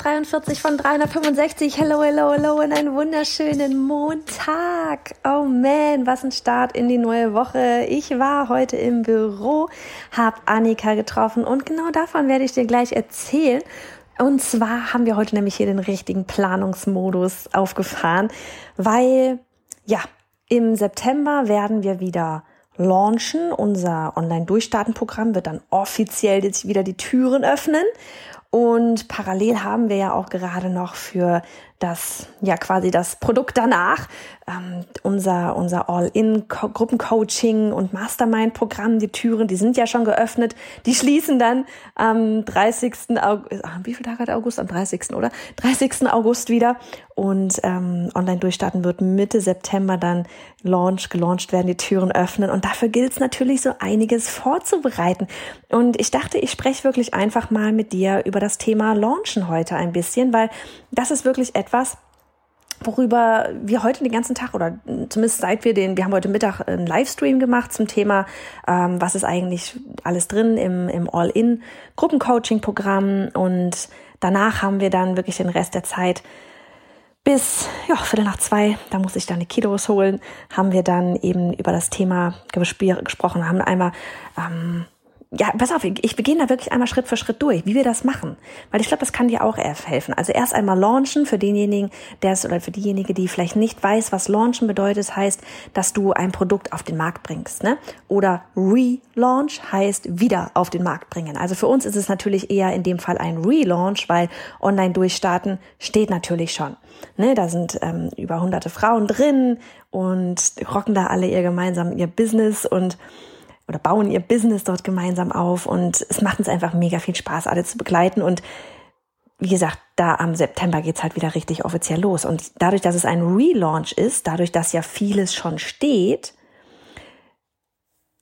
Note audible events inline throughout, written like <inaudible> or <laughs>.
Tag 43 von 365. Hello, hello, hello und einen wunderschönen Montag. Oh man, was ein Start in die neue Woche. Ich war heute im Büro, hab Annika getroffen und genau davon werde ich dir gleich erzählen. Und zwar haben wir heute nämlich hier den richtigen Planungsmodus aufgefahren, weil ja, im September werden wir wieder launchen. Unser Online-Durchstarten-Programm wird dann offiziell jetzt wieder die Türen öffnen. Und parallel haben wir ja auch gerade noch für das, ja quasi das Produkt danach, ähm, unser, unser All-in-Gruppencoaching und Mastermind-Programm, die Türen, die sind ja schon geöffnet, die schließen dann am 30. August, wie viel Tag hat August? Am 30. oder? 30. August wieder und ähm, online durchstarten wird Mitte September dann launch, gelauncht werden, die Türen öffnen und dafür gilt es natürlich so einiges vorzubereiten und ich dachte, ich spreche wirklich einfach mal mit dir über das Thema Launchen heute ein bisschen, weil das ist wirklich etwas, worüber wir heute den ganzen Tag oder zumindest seit wir den, wir haben heute Mittag einen Livestream gemacht zum Thema, ähm, was ist eigentlich alles drin im, im All-In Gruppencoaching-Programm und danach haben wir dann wirklich den Rest der Zeit bis ja, Viertel nach zwei, da muss ich dann die Kiddos holen, haben wir dann eben über das Thema gesprochen, haben einmal ähm, ja, pass auf, ich beginne da wirklich einmal Schritt für Schritt durch, wie wir das machen. Weil ich glaube, das kann dir auch helfen. Also erst einmal launchen für denjenigen, der es oder für diejenige, die vielleicht nicht weiß, was launchen bedeutet, heißt, dass du ein Produkt auf den Markt bringst. Ne? Oder relaunch heißt wieder auf den Markt bringen. Also für uns ist es natürlich eher in dem Fall ein Relaunch, weil online durchstarten steht natürlich schon. Ne, da sind ähm, über hunderte Frauen drin und rocken da alle ihr gemeinsam ihr Business und oder bauen ihr Business dort gemeinsam auf und es macht uns einfach mega viel Spaß, alle zu begleiten und wie gesagt, da am September geht's halt wieder richtig offiziell los. Und dadurch, dass es ein Relaunch ist, dadurch, dass ja vieles schon steht,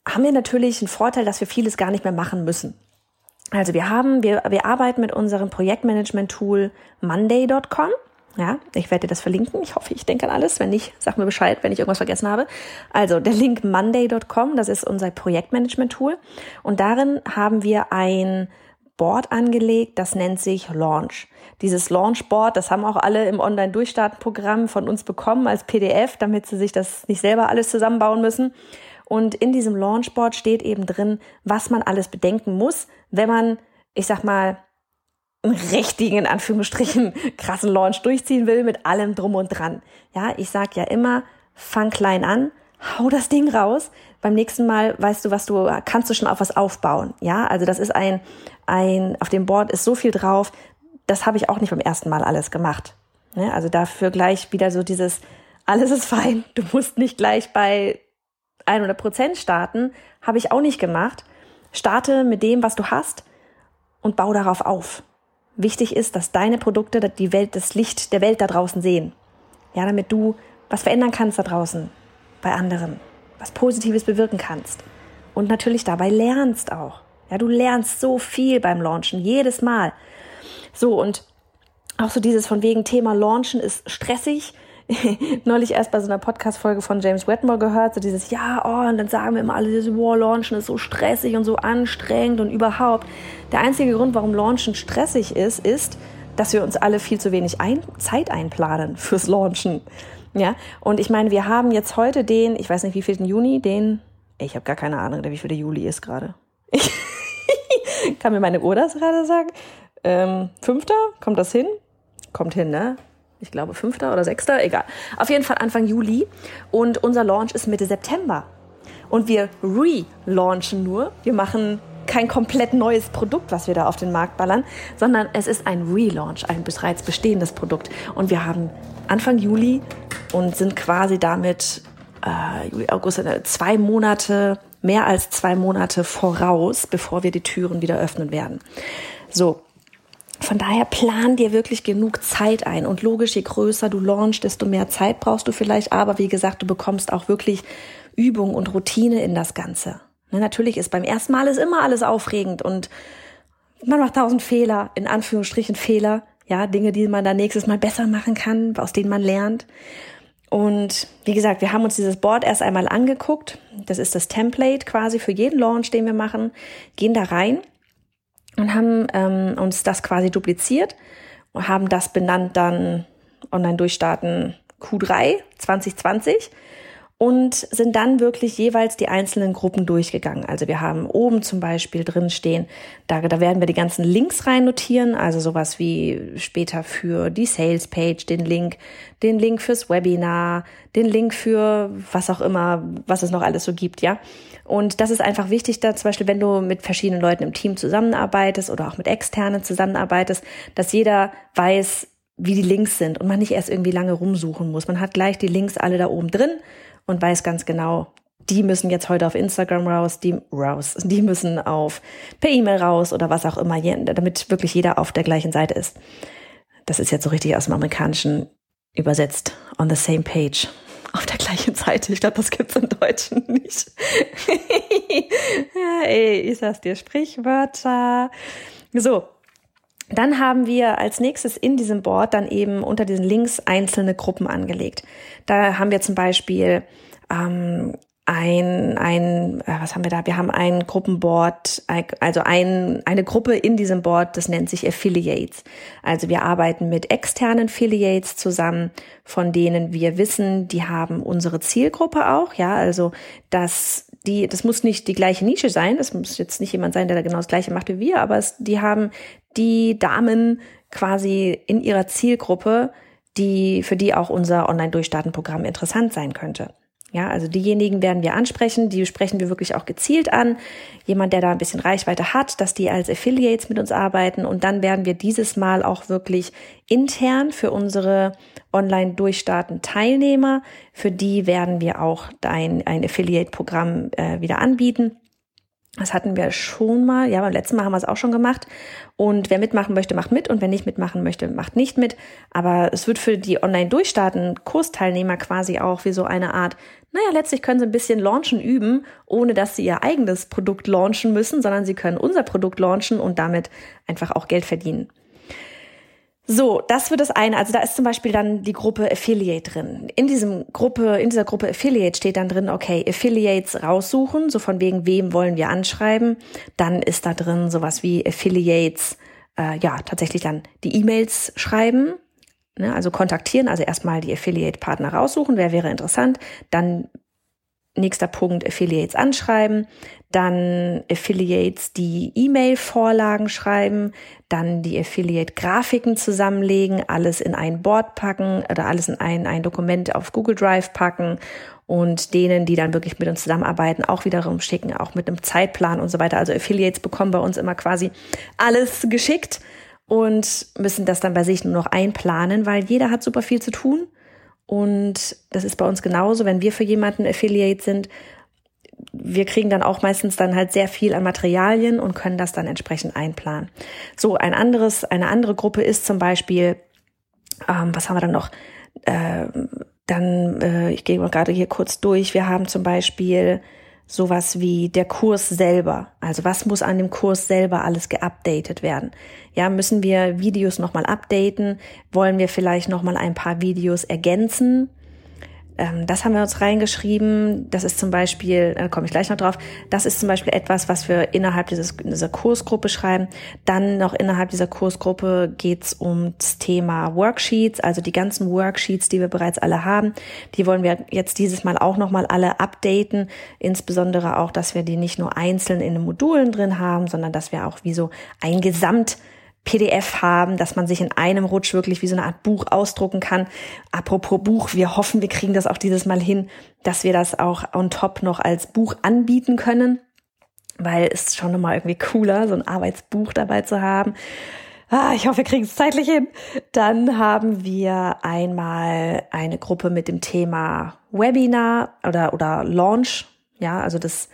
haben wir natürlich einen Vorteil, dass wir vieles gar nicht mehr machen müssen. Also wir haben, wir, wir arbeiten mit unserem Projektmanagement-Tool Monday.com. Ja, ich werde dir das verlinken. Ich hoffe, ich denke an alles. Wenn nicht, sag mir Bescheid, wenn ich irgendwas vergessen habe. Also der Link monday.com, das ist unser Projektmanagement-Tool. Und darin haben wir ein Board angelegt, das nennt sich Launch. Dieses Launch-Board, das haben auch alle im Online-Durchstarten-Programm von uns bekommen als PDF, damit sie sich das nicht selber alles zusammenbauen müssen. Und in diesem Launchboard steht eben drin, was man alles bedenken muss, wenn man, ich sag mal, einen richtigen, in Anführungsstrichen, krassen Launch durchziehen will mit allem drum und dran. Ja, ich sag ja immer, fang klein an, hau das Ding raus. Beim nächsten Mal weißt du, was du, kannst du schon auf was aufbauen. Ja, also das ist ein, ein, auf dem Board ist so viel drauf. Das habe ich auch nicht beim ersten Mal alles gemacht. Ne? Also dafür gleich wieder so dieses, alles ist fein. Du musst nicht gleich bei 100 Prozent starten. Habe ich auch nicht gemacht. Starte mit dem, was du hast und bau darauf auf. Wichtig ist, dass deine Produkte die Welt, das Licht der Welt da draußen sehen. Ja, damit du was verändern kannst da draußen bei anderen, was Positives bewirken kannst und natürlich dabei lernst auch. Ja, du lernst so viel beim Launchen, jedes Mal. So und auch so dieses von wegen Thema Launchen ist stressig, <laughs> neulich erst bei so einer Podcast-Folge von James Wetmore gehört, so dieses, ja, oh, und dann sagen wir immer alle, dieses War Launchen ist so stressig und so anstrengend und überhaupt. Der einzige Grund, warum Launchen stressig ist, ist, dass wir uns alle viel zu wenig ein Zeit einplanen fürs Launchen. Ja, und ich meine, wir haben jetzt heute den, ich weiß nicht, wie viel den Juni, den, ich habe gar keine Ahnung, wie viel der Juli ist gerade. <laughs> Kann mir meine Uhr das gerade sagen? Ähm, fünfter? Kommt das hin? Kommt hin, ne? Ich glaube, fünfter oder sechster, egal. Auf jeden Fall Anfang Juli. Und unser Launch ist Mitte September. Und wir relaunchen nur. Wir machen kein komplett neues Produkt, was wir da auf den Markt ballern, sondern es ist ein Relaunch, ein bereits bestehendes Produkt. Und wir haben Anfang Juli und sind quasi damit äh, Juli, August, äh, zwei Monate, mehr als zwei Monate voraus, bevor wir die Türen wieder öffnen werden. So, von daher plan dir wirklich genug Zeit ein. Und logisch, je größer du launchst, desto mehr Zeit brauchst du vielleicht. Aber wie gesagt, du bekommst auch wirklich Übung und Routine in das Ganze. Ne, natürlich ist beim ersten Mal ist immer alles aufregend und man macht tausend Fehler, in Anführungsstrichen Fehler. Ja, Dinge, die man dann nächstes Mal besser machen kann, aus denen man lernt. Und wie gesagt, wir haben uns dieses Board erst einmal angeguckt. Das ist das Template quasi für jeden Launch, den wir machen. Gehen da rein und haben ähm, uns das quasi dupliziert und haben das benannt dann online durchstarten Q3 2020 und sind dann wirklich jeweils die einzelnen Gruppen durchgegangen. Also wir haben oben zum Beispiel drin stehen, da, da werden wir die ganzen Links rein notieren, also sowas wie später für die Sales Page, den Link, den Link fürs Webinar, den Link für was auch immer, was es noch alles so gibt, ja. Und das ist einfach wichtig, da zum Beispiel, wenn du mit verschiedenen Leuten im Team zusammenarbeitest oder auch mit externen zusammenarbeitest, dass jeder weiß, wie die Links sind und man nicht erst irgendwie lange rumsuchen muss. Man hat gleich die Links alle da oben drin und weiß ganz genau, die müssen jetzt heute auf Instagram raus, die raus, <laughs> die müssen auf per E-Mail raus oder was auch immer, damit wirklich jeder auf der gleichen Seite ist. Das ist jetzt so richtig aus dem Amerikanischen übersetzt. On the same page. <laughs> Auf der gleichen Seite. Ich glaube, das gibt's im Deutschen nicht. <laughs> ja, ey, ich sag's dir, Sprichwörter. So, dann haben wir als nächstes in diesem Board dann eben unter diesen Links einzelne Gruppen angelegt. Da haben wir zum Beispiel ähm, ein, ein, äh, was haben wir da? Wir haben ein Gruppenboard, also ein, eine Gruppe in diesem Board, das nennt sich Affiliates. Also wir arbeiten mit externen Affiliates zusammen, von denen wir wissen, die haben unsere Zielgruppe auch, ja, also das die, das muss nicht die gleiche Nische sein, das muss jetzt nicht jemand sein, der da genau das gleiche macht wie wir, aber es, die haben die Damen quasi in ihrer Zielgruppe, die, für die auch unser Online-Durchstarten-Programm interessant sein könnte. Ja, also diejenigen werden wir ansprechen, die sprechen wir wirklich auch gezielt an. Jemand, der da ein bisschen Reichweite hat, dass die als Affiliates mit uns arbeiten und dann werden wir dieses Mal auch wirklich intern für unsere online durchstarten Teilnehmer, für die werden wir auch ein, ein Affiliate-Programm äh, wieder anbieten. Das hatten wir schon mal. Ja, beim letzten Mal haben wir es auch schon gemacht. Und wer mitmachen möchte, macht mit. Und wer nicht mitmachen möchte, macht nicht mit. Aber es wird für die Online-Durchstarten-Kursteilnehmer quasi auch wie so eine Art, naja, letztlich können sie ein bisschen launchen üben, ohne dass sie ihr eigenes Produkt launchen müssen, sondern sie können unser Produkt launchen und damit einfach auch Geld verdienen. So, das wird das eine. Also da ist zum Beispiel dann die Gruppe Affiliate drin. In diesem Gruppe, in dieser Gruppe Affiliate steht dann drin, okay, Affiliates raussuchen, so von wegen wem wollen wir anschreiben. Dann ist da drin sowas wie Affiliates, äh, ja, tatsächlich dann die E-Mails schreiben, ne, also kontaktieren, also erstmal die Affiliate-Partner raussuchen, wer wäre interessant, dann Nächster Punkt, Affiliates anschreiben, dann Affiliates die E-Mail-Vorlagen schreiben, dann die Affiliate-Grafiken zusammenlegen, alles in ein Board packen oder alles in ein, ein Dokument auf Google Drive packen und denen, die dann wirklich mit uns zusammenarbeiten, auch wiederum schicken, auch mit einem Zeitplan und so weiter. Also Affiliates bekommen bei uns immer quasi alles geschickt und müssen das dann bei sich nur noch einplanen, weil jeder hat super viel zu tun und das ist bei uns genauso, wenn wir für jemanden Affiliate sind. Wir kriegen dann auch meistens dann halt sehr viel an Materialien und können das dann entsprechend einplanen. So, ein anderes, eine andere Gruppe ist zum Beispiel, ähm, was haben wir dann noch? Äh, dann, äh, ich gehe mal gerade hier kurz durch. Wir haben zum Beispiel sowas wie der Kurs selber. Also was muss an dem Kurs selber alles geupdatet werden? Ja, müssen wir Videos nochmal updaten? Wollen wir vielleicht nochmal ein paar Videos ergänzen? Ähm, das haben wir uns reingeschrieben. Das ist zum Beispiel, da komme ich gleich noch drauf, das ist zum Beispiel etwas, was wir innerhalb dieses, dieser Kursgruppe schreiben. Dann noch innerhalb dieser Kursgruppe geht's ums Thema Worksheets, also die ganzen Worksheets, die wir bereits alle haben. Die wollen wir jetzt dieses Mal auch nochmal alle updaten. Insbesondere auch, dass wir die nicht nur einzeln in den Modulen drin haben, sondern dass wir auch wie so ein Gesamt PDF haben, dass man sich in einem Rutsch wirklich wie so eine Art Buch ausdrucken kann. Apropos Buch, wir hoffen, wir kriegen das auch dieses Mal hin, dass wir das auch on top noch als Buch anbieten können. weil es schon nochmal irgendwie cooler, so ein Arbeitsbuch dabei zu haben. Ah, ich hoffe, wir kriegen es zeitlich hin. Dann haben wir einmal eine Gruppe mit dem Thema Webinar oder, oder Launch. Ja, also das,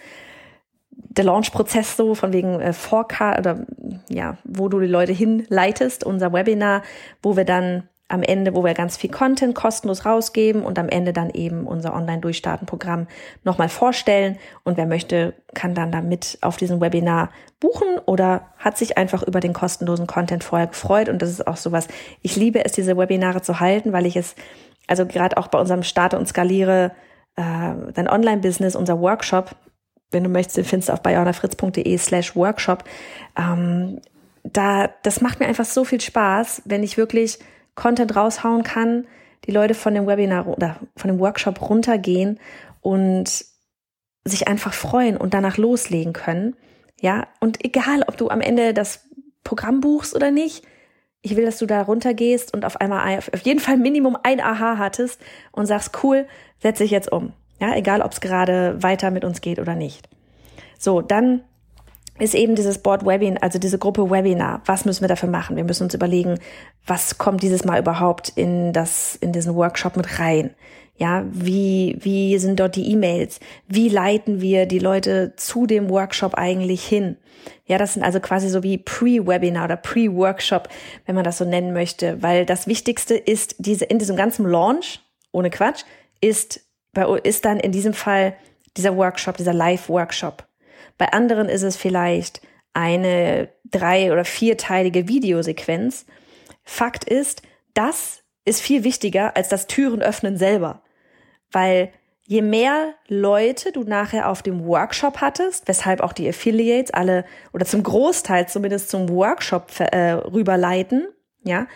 der Launch-Prozess so von wegen äh, Forecast oder ja, wo du die Leute hinleitest, unser Webinar, wo wir dann am Ende, wo wir ganz viel Content kostenlos rausgeben und am Ende dann eben unser Online-Durchstarten-Programm nochmal vorstellen. Und wer möchte, kann dann damit auf diesem Webinar buchen oder hat sich einfach über den kostenlosen Content vorher gefreut. Und das ist auch sowas. Ich liebe es, diese Webinare zu halten, weil ich es, also gerade auch bei unserem Starte und Skaliere äh, dein Online-Business, unser Workshop, wenn du möchtest, den findest du auf bayonafritz.de slash Workshop. Ähm, da, das macht mir einfach so viel Spaß, wenn ich wirklich Content raushauen kann, die Leute von dem Webinar oder von dem Workshop runtergehen und sich einfach freuen und danach loslegen können. Ja, und egal, ob du am Ende das Programm buchst oder nicht, ich will, dass du da runtergehst und auf einmal auf jeden Fall Minimum ein Aha hattest und sagst, cool, setze ich jetzt um. Ja, egal, ob es gerade weiter mit uns geht oder nicht. So, dann ist eben dieses Board Webinar, also diese Gruppe Webinar. Was müssen wir dafür machen? Wir müssen uns überlegen, was kommt dieses Mal überhaupt in das, in diesen Workshop mit rein? Ja, wie, wie sind dort die E-Mails? Wie leiten wir die Leute zu dem Workshop eigentlich hin? Ja, das sind also quasi so wie Pre-Webinar oder Pre-Workshop, wenn man das so nennen möchte, weil das Wichtigste ist diese, in diesem ganzen Launch, ohne Quatsch, ist, ist dann in diesem Fall dieser Workshop, dieser Live-Workshop. Bei anderen ist es vielleicht eine drei- oder vierteilige Videosequenz. Fakt ist, das ist viel wichtiger als das Türen öffnen selber. Weil je mehr Leute du nachher auf dem Workshop hattest, weshalb auch die Affiliates alle oder zum Großteil zumindest zum Workshop äh, rüberleiten, ja,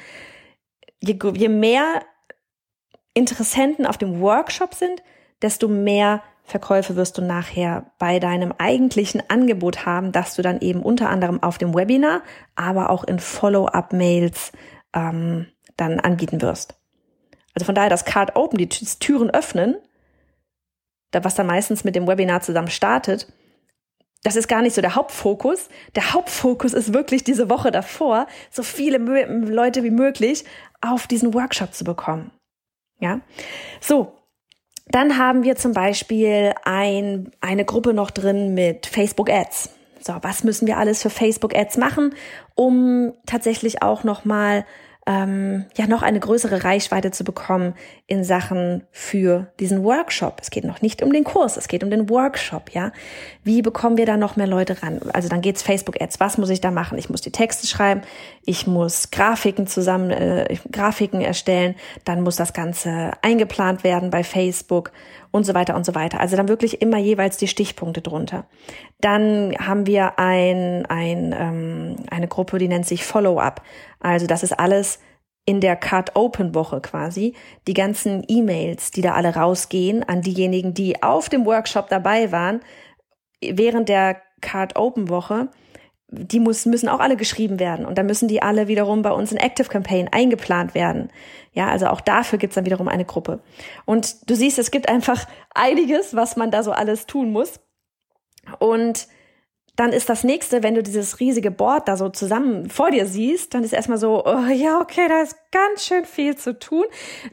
je, je mehr Interessenten auf dem Workshop sind, desto mehr Verkäufe wirst du nachher bei deinem eigentlichen Angebot haben, dass du dann eben unter anderem auf dem Webinar, aber auch in Follow-up-Mails ähm, dann anbieten wirst. Also von daher das Card Open, die Türen öffnen, was dann meistens mit dem Webinar zusammen startet, das ist gar nicht so der Hauptfokus. Der Hauptfokus ist wirklich diese Woche davor, so viele Leute wie möglich auf diesen Workshop zu bekommen. Ja, so dann haben wir zum Beispiel ein, eine Gruppe noch drin mit Facebook Ads. So, was müssen wir alles für Facebook Ads machen, um tatsächlich auch nochmal ähm, ja noch eine größere Reichweite zu bekommen in Sachen für diesen Workshop. Es geht noch nicht um den Kurs, es geht um den Workshop, ja. Wie bekommen wir da noch mehr Leute ran? Also dann geht's Facebook Ads. Was muss ich da machen? Ich muss die Texte schreiben, ich muss Grafiken zusammen, äh, Grafiken erstellen, dann muss das Ganze eingeplant werden bei Facebook und so weiter und so weiter. Also dann wirklich immer jeweils die Stichpunkte drunter. Dann haben wir ein, ein, ähm, eine Gruppe, die nennt sich Follow-up. Also das ist alles in der Card Open Woche quasi die ganzen E-Mails, die da alle rausgehen an diejenigen, die auf dem Workshop dabei waren während der Card Open Woche. Die muss, müssen auch alle geschrieben werden und dann müssen die alle wiederum bei uns in Active Campaign eingeplant werden. Ja, also auch dafür gibt's dann wiederum eine Gruppe. Und du siehst, es gibt einfach einiges, was man da so alles tun muss. Und dann ist das nächste, wenn du dieses riesige Board da so zusammen vor dir siehst, dann ist erstmal so, oh, ja, okay, da ist ganz schön viel zu tun.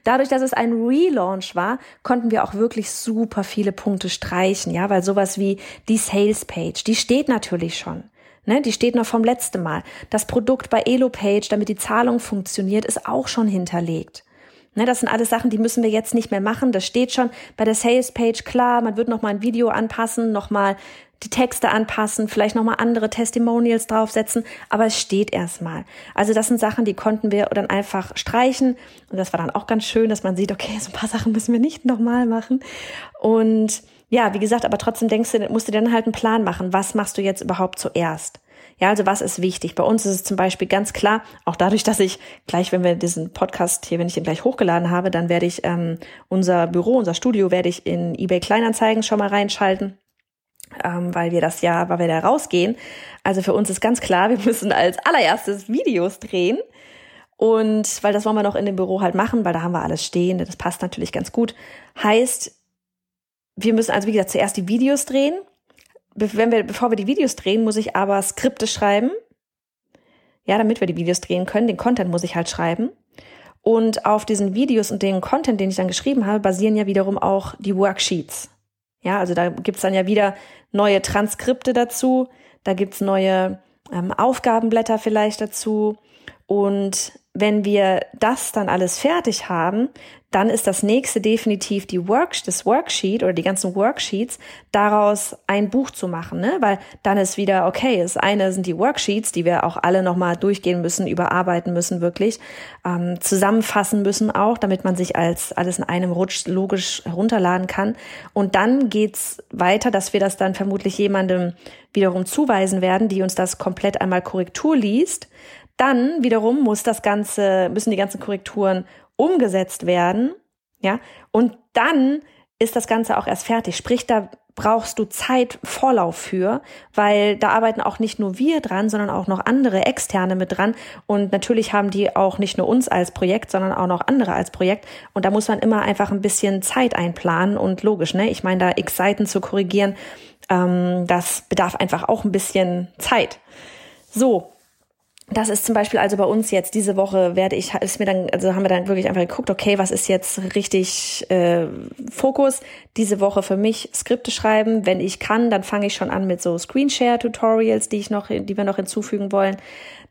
Dadurch, dass es ein Relaunch war, konnten wir auch wirklich super viele Punkte streichen, ja, weil sowas wie die Sales Page, die steht natürlich schon. Ne, die steht noch vom letzten Mal. Das Produkt bei Elopage, damit die Zahlung funktioniert, ist auch schon hinterlegt. Ne, das sind alles Sachen, die müssen wir jetzt nicht mehr machen. Das steht schon bei der Sales Page klar. Man wird noch mal ein Video anpassen, noch mal die Texte anpassen, vielleicht noch mal andere Testimonials draufsetzen, aber es steht erstmal. Also das sind Sachen, die konnten wir dann einfach streichen und das war dann auch ganz schön, dass man sieht, okay, so ein paar Sachen müssen wir nicht nochmal machen und ja, wie gesagt, aber trotzdem denkst du, musst du dann halt einen Plan machen. Was machst du jetzt überhaupt zuerst? Ja, also was ist wichtig? Bei uns ist es zum Beispiel ganz klar, auch dadurch, dass ich gleich, wenn wir diesen Podcast hier, wenn ich ihn gleich hochgeladen habe, dann werde ich ähm, unser Büro, unser Studio werde ich in eBay Kleinanzeigen schon mal reinschalten ähm, weil wir das ja, weil wir da rausgehen. Also für uns ist ganz klar, wir müssen als allererstes Videos drehen. Und weil das wollen wir noch in dem Büro halt machen, weil da haben wir alles stehen, das passt natürlich ganz gut. Heißt, wir müssen also wie gesagt zuerst die Videos drehen, wenn wir, bevor wir die Videos drehen, muss ich aber Skripte schreiben. Ja, damit wir die Videos drehen können. Den Content muss ich halt schreiben. Und auf diesen Videos und den Content, den ich dann geschrieben habe, basieren ja wiederum auch die Worksheets. Ja, also da gibt's dann ja wieder neue Transkripte dazu, da gibt's neue ähm, Aufgabenblätter vielleicht dazu. Und wenn wir das dann alles fertig haben, dann ist das nächste definitiv die Work, das Worksheet oder die ganzen Worksheets, daraus ein Buch zu machen, ne? Weil dann ist wieder, okay, das eine sind die Worksheets, die wir auch alle nochmal durchgehen müssen, überarbeiten müssen, wirklich, ähm, zusammenfassen müssen auch, damit man sich als alles in einem Rutsch logisch herunterladen kann. Und dann geht's weiter, dass wir das dann vermutlich jemandem wiederum zuweisen werden, die uns das komplett einmal Korrektur liest. Dann wiederum muss das Ganze, müssen die ganzen Korrekturen umgesetzt werden, ja, und dann ist das Ganze auch erst fertig. Sprich, da brauchst du Zeit Vorlauf für, weil da arbeiten auch nicht nur wir dran, sondern auch noch andere Externe mit dran. Und natürlich haben die auch nicht nur uns als Projekt, sondern auch noch andere als Projekt. Und da muss man immer einfach ein bisschen Zeit einplanen und logisch, ne? Ich meine, da x Seiten zu korrigieren, ähm, das bedarf einfach auch ein bisschen Zeit. So, das ist zum Beispiel also bei uns jetzt diese Woche werde ich ist mir dann also haben wir dann wirklich einfach geguckt okay was ist jetzt richtig äh, Fokus? Diese Woche für mich Skripte schreiben. Wenn ich kann dann fange ich schon an mit so Screenshare Tutorials die ich noch die wir noch hinzufügen wollen.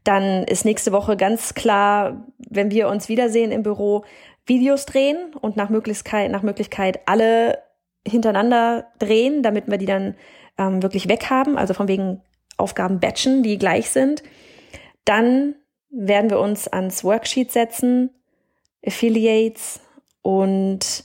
Dann ist nächste Woche ganz klar wenn wir uns wiedersehen im Büro Videos drehen und nach Möglichkeit nach Möglichkeit alle hintereinander drehen damit wir die dann ähm, wirklich weg haben. Also von wegen Aufgaben batchen die gleich sind dann werden wir uns ans Worksheet setzen, Affiliates und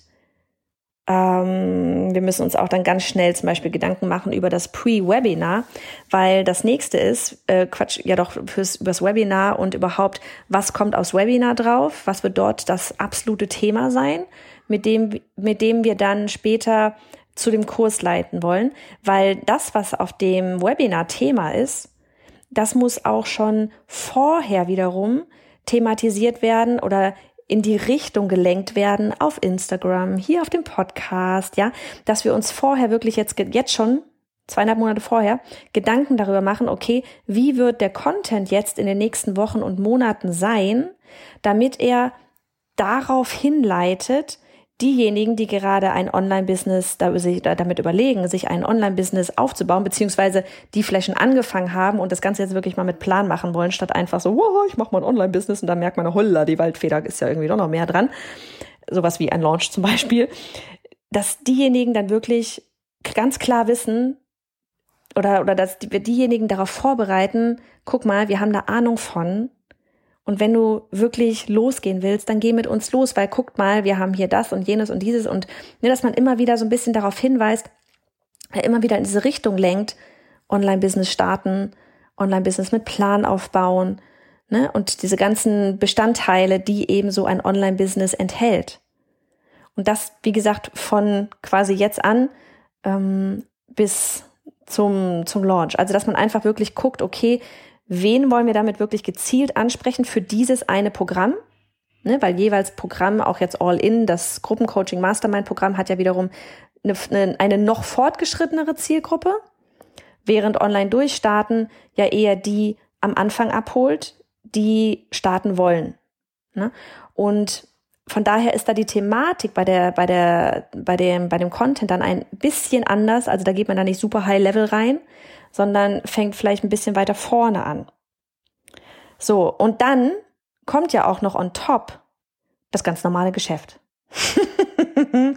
ähm, wir müssen uns auch dann ganz schnell zum Beispiel Gedanken machen über das Pre-Webinar, weil das nächste ist, äh, Quatsch, ja doch fürs übers Webinar und überhaupt, was kommt aufs Webinar drauf, was wird dort das absolute Thema sein, mit dem, mit dem wir dann später zu dem Kurs leiten wollen, weil das, was auf dem Webinar Thema ist, das muss auch schon vorher wiederum thematisiert werden oder in die Richtung gelenkt werden auf Instagram, hier auf dem Podcast, ja, dass wir uns vorher wirklich jetzt, jetzt schon zweieinhalb Monate vorher Gedanken darüber machen, okay, wie wird der Content jetzt in den nächsten Wochen und Monaten sein, damit er darauf hinleitet, diejenigen, die gerade ein Online-Business damit überlegen, sich ein Online-Business aufzubauen, beziehungsweise die schon angefangen haben und das Ganze jetzt wirklich mal mit Plan machen wollen, statt einfach so, wow, ich mache mal ein Online-Business und dann merkt man, holla, die Waldfeder ist ja irgendwie doch noch mehr dran. Sowas wie ein Launch zum Beispiel. Dass diejenigen dann wirklich ganz klar wissen, oder, oder dass wir diejenigen darauf vorbereiten, guck mal, wir haben da Ahnung von, und wenn du wirklich losgehen willst, dann geh mit uns los, weil guckt mal, wir haben hier das und jenes und dieses und ne, dass man immer wieder so ein bisschen darauf hinweist, äh, immer wieder in diese Richtung lenkt, Online-Business starten, Online-Business mit Plan aufbauen, ne, und diese ganzen Bestandteile, die eben so ein Online-Business enthält. Und das, wie gesagt, von quasi jetzt an ähm, bis zum, zum Launch. Also, dass man einfach wirklich guckt, okay, wen wollen wir damit wirklich gezielt ansprechen für dieses eine Programm? Ne, weil jeweils Programm, auch jetzt All-In, das Gruppencoaching Mastermind Programm hat ja wiederum eine, eine noch fortgeschrittenere Zielgruppe, während Online durchstarten ja eher die am Anfang abholt, die starten wollen. Ne? Und von daher ist da die Thematik bei der, bei der, bei dem, bei dem Content dann ein bisschen anders. Also da geht man da nicht super high level rein, sondern fängt vielleicht ein bisschen weiter vorne an. So, und dann kommt ja auch noch on top das ganz normale Geschäft. <laughs>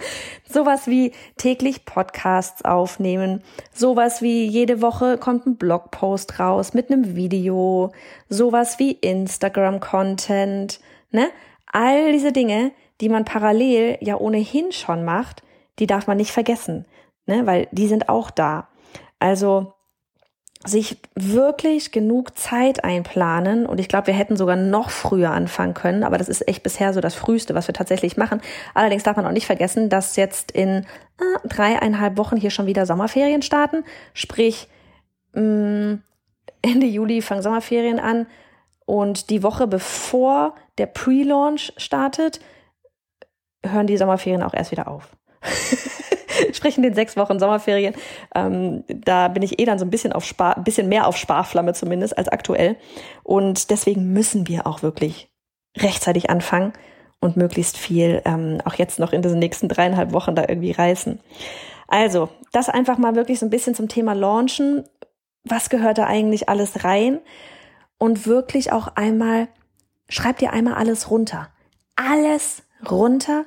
sowas wie täglich Podcasts aufnehmen, sowas wie jede Woche kommt ein Blogpost raus mit einem Video, sowas wie Instagram Content, ne? All diese Dinge, die man parallel ja ohnehin schon macht, die darf man nicht vergessen, ne? Weil die sind auch da. Also sich wirklich genug Zeit einplanen und ich glaube, wir hätten sogar noch früher anfangen können, aber das ist echt bisher so das Frühste, was wir tatsächlich machen. Allerdings darf man auch nicht vergessen, dass jetzt in äh, dreieinhalb Wochen hier schon wieder Sommerferien starten, sprich mh, mm, Ende Juli fangen Sommerferien an und die Woche bevor der Pre-Launch startet, hören die Sommerferien auch erst wieder auf. <laughs> <laughs> sprich in den sechs Wochen Sommerferien. Ähm, da bin ich eh dann so ein bisschen auf Spar, bisschen mehr auf Sparflamme zumindest als aktuell. Und deswegen müssen wir auch wirklich rechtzeitig anfangen und möglichst viel ähm, auch jetzt noch in diesen nächsten dreieinhalb Wochen da irgendwie reißen. Also, das einfach mal wirklich so ein bisschen zum Thema Launchen. Was gehört da eigentlich alles rein? Und wirklich auch einmal, schreib dir einmal alles runter. Alles runter,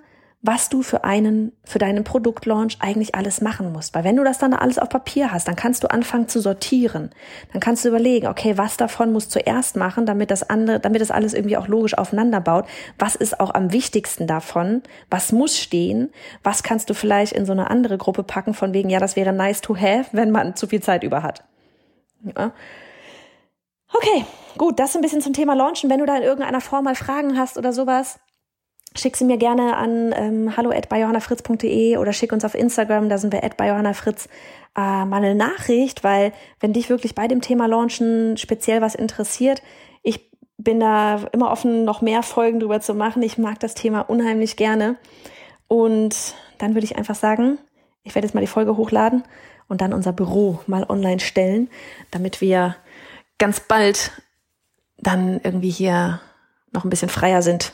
was du für einen, für deinen Produktlaunch eigentlich alles machen musst. Weil wenn du das dann alles auf Papier hast, dann kannst du anfangen zu sortieren. Dann kannst du überlegen, okay, was davon muss zuerst machen, damit das andere, damit das alles irgendwie auch logisch aufeinander baut. Was ist auch am wichtigsten davon? Was muss stehen? Was kannst du vielleicht in so eine andere Gruppe packen von wegen, ja, das wäre nice to have, wenn man zu viel Zeit über hat. Ja. Okay, gut, das ein bisschen zum Thema Launchen. Wenn du da in irgendeiner Form mal Fragen hast oder sowas, schick sie mir gerne an ähm, hallo at johannafritz.de oder schick uns auf Instagram, da sind wir at johannafritz, äh, mal eine Nachricht, weil wenn dich wirklich bei dem Thema Launchen speziell was interessiert, ich bin da immer offen, noch mehr Folgen drüber zu machen. Ich mag das Thema unheimlich gerne. Und dann würde ich einfach sagen, ich werde jetzt mal die Folge hochladen und dann unser Büro mal online stellen, damit wir ganz bald dann irgendwie hier noch ein bisschen freier sind